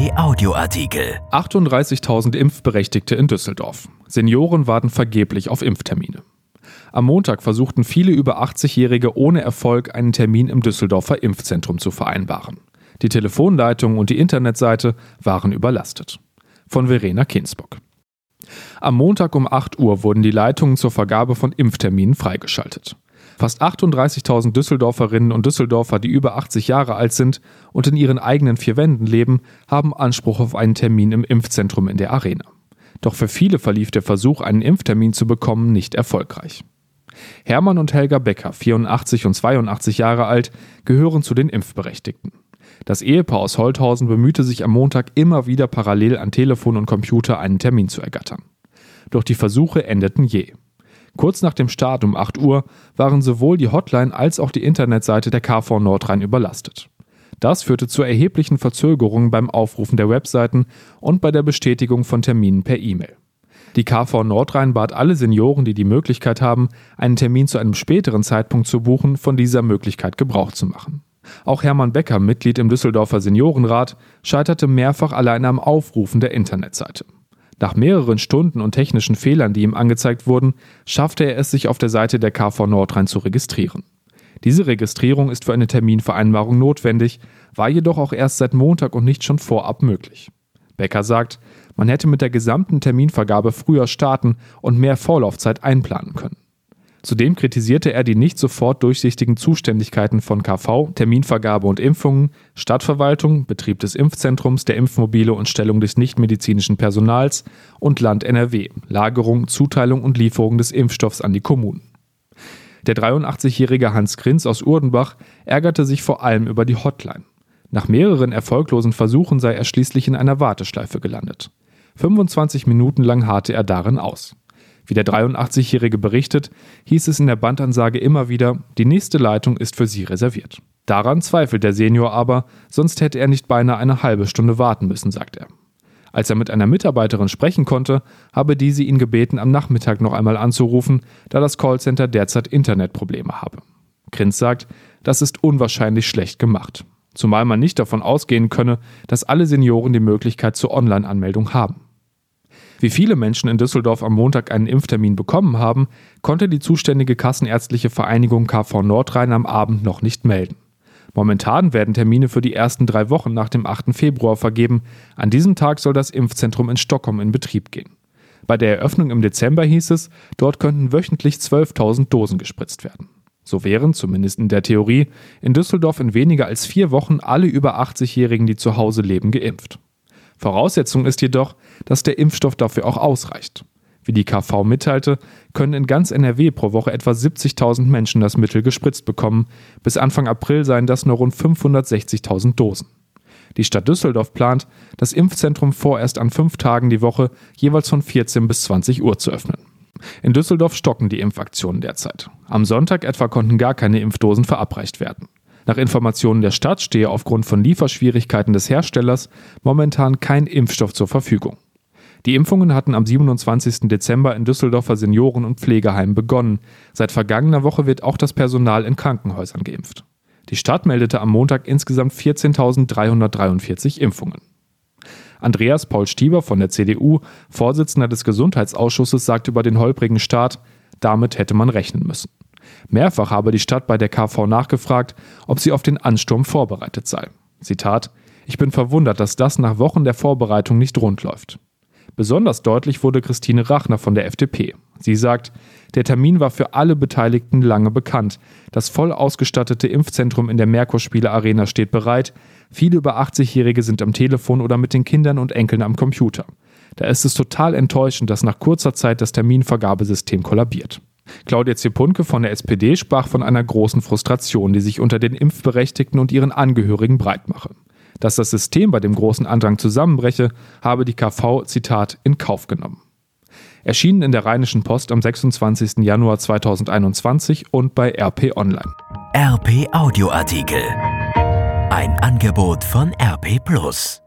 RP Audioartikel. 38.000 Impfberechtigte in Düsseldorf. Senioren warten vergeblich auf Impftermine. Am Montag versuchten viele über 80-Jährige ohne Erfolg einen Termin im Düsseldorfer Impfzentrum zu vereinbaren. Die Telefonleitung und die Internetseite waren überlastet. Von Verena Kinsbock. Am Montag um 8 Uhr wurden die Leitungen zur Vergabe von Impfterminen freigeschaltet. Fast 38.000 Düsseldorferinnen und Düsseldorfer, die über 80 Jahre alt sind und in ihren eigenen vier Wänden leben, haben Anspruch auf einen Termin im Impfzentrum in der Arena. Doch für viele verlief der Versuch, einen Impftermin zu bekommen, nicht erfolgreich. Hermann und Helga Becker, 84 und 82 Jahre alt, gehören zu den Impfberechtigten. Das Ehepaar aus Holthausen bemühte sich am Montag immer wieder parallel an Telefon und Computer einen Termin zu ergattern. Doch die Versuche endeten je. Kurz nach dem Start um 8 Uhr waren sowohl die Hotline als auch die Internetseite der KV Nordrhein überlastet. Das führte zu erheblichen Verzögerungen beim Aufrufen der Webseiten und bei der Bestätigung von Terminen per E-Mail. Die KV Nordrhein bat alle Senioren, die die Möglichkeit haben, einen Termin zu einem späteren Zeitpunkt zu buchen, von dieser Möglichkeit Gebrauch zu machen. Auch Hermann Becker, Mitglied im Düsseldorfer Seniorenrat, scheiterte mehrfach allein am Aufrufen der Internetseite. Nach mehreren Stunden und technischen Fehlern, die ihm angezeigt wurden, schaffte er es, sich auf der Seite der KV Nordrhein zu registrieren. Diese Registrierung ist für eine Terminvereinbarung notwendig, war jedoch auch erst seit Montag und nicht schon vorab möglich. Becker sagt, man hätte mit der gesamten Terminvergabe früher starten und mehr Vorlaufzeit einplanen können. Zudem kritisierte er die nicht sofort durchsichtigen Zuständigkeiten von KV, Terminvergabe und Impfungen, Stadtverwaltung, Betrieb des Impfzentrums, der Impfmobile und Stellung des nichtmedizinischen Personals und Land NRW, Lagerung, Zuteilung und Lieferung des Impfstoffs an die Kommunen. Der 83-jährige Hans Grinz aus Urdenbach ärgerte sich vor allem über die Hotline. Nach mehreren erfolglosen Versuchen sei er schließlich in einer Warteschleife gelandet. 25 Minuten lang harrte er darin aus. Wie der 83-Jährige berichtet, hieß es in der Bandansage immer wieder, die nächste Leitung ist für Sie reserviert. Daran zweifelt der Senior aber, sonst hätte er nicht beinahe eine halbe Stunde warten müssen, sagt er. Als er mit einer Mitarbeiterin sprechen konnte, habe diese ihn gebeten, am Nachmittag noch einmal anzurufen, da das Callcenter derzeit Internetprobleme habe. Grinz sagt, das ist unwahrscheinlich schlecht gemacht. Zumal man nicht davon ausgehen könne, dass alle Senioren die Möglichkeit zur Online-Anmeldung haben. Wie viele Menschen in Düsseldorf am Montag einen Impftermin bekommen haben, konnte die zuständige Kassenärztliche Vereinigung KV Nordrhein am Abend noch nicht melden. Momentan werden Termine für die ersten drei Wochen nach dem 8. Februar vergeben. An diesem Tag soll das Impfzentrum in Stockholm in Betrieb gehen. Bei der Eröffnung im Dezember hieß es, dort könnten wöchentlich 12.000 Dosen gespritzt werden. So wären, zumindest in der Theorie, in Düsseldorf in weniger als vier Wochen alle über 80-Jährigen, die zu Hause leben, geimpft. Voraussetzung ist jedoch, dass der Impfstoff dafür auch ausreicht. Wie die KV mitteilte, können in ganz NRW pro Woche etwa 70.000 Menschen das Mittel gespritzt bekommen. Bis Anfang April seien das nur rund 560.000 Dosen. Die Stadt Düsseldorf plant, das Impfzentrum vorerst an fünf Tagen die Woche jeweils von 14 bis 20 Uhr zu öffnen. In Düsseldorf stocken die Impfaktionen derzeit. Am Sonntag etwa konnten gar keine Impfdosen verabreicht werden. Nach Informationen der Stadt stehe aufgrund von Lieferschwierigkeiten des Herstellers momentan kein Impfstoff zur Verfügung. Die Impfungen hatten am 27. Dezember in Düsseldorfer Senioren- und Pflegeheimen begonnen. Seit vergangener Woche wird auch das Personal in Krankenhäusern geimpft. Die Stadt meldete am Montag insgesamt 14.343 Impfungen. Andreas Paul Stieber von der CDU, Vorsitzender des Gesundheitsausschusses, sagte über den holprigen Start, damit hätte man rechnen müssen. Mehrfach habe die Stadt bei der KV nachgefragt, ob sie auf den Ansturm vorbereitet sei. Zitat: Ich bin verwundert, dass das nach Wochen der Vorbereitung nicht rund läuft. Besonders deutlich wurde Christine Rachner von der FDP. Sie sagt, der Termin war für alle Beteiligten lange bekannt. Das voll ausgestattete Impfzentrum in der Merkurspiele Arena steht bereit. Viele über 80-Jährige sind am Telefon oder mit den Kindern und Enkeln am Computer. Da ist es total enttäuschend, dass nach kurzer Zeit das Terminvergabesystem kollabiert. Claudia Ziepunke von der SPD sprach von einer großen Frustration, die sich unter den Impfberechtigten und ihren Angehörigen breitmache. Dass das System bei dem großen Andrang zusammenbreche, habe die KV, Zitat, in Kauf genommen. Erschienen in der Rheinischen Post am 26. Januar 2021 und bei RP Online. RP Audioartikel. Ein Angebot von RP Plus.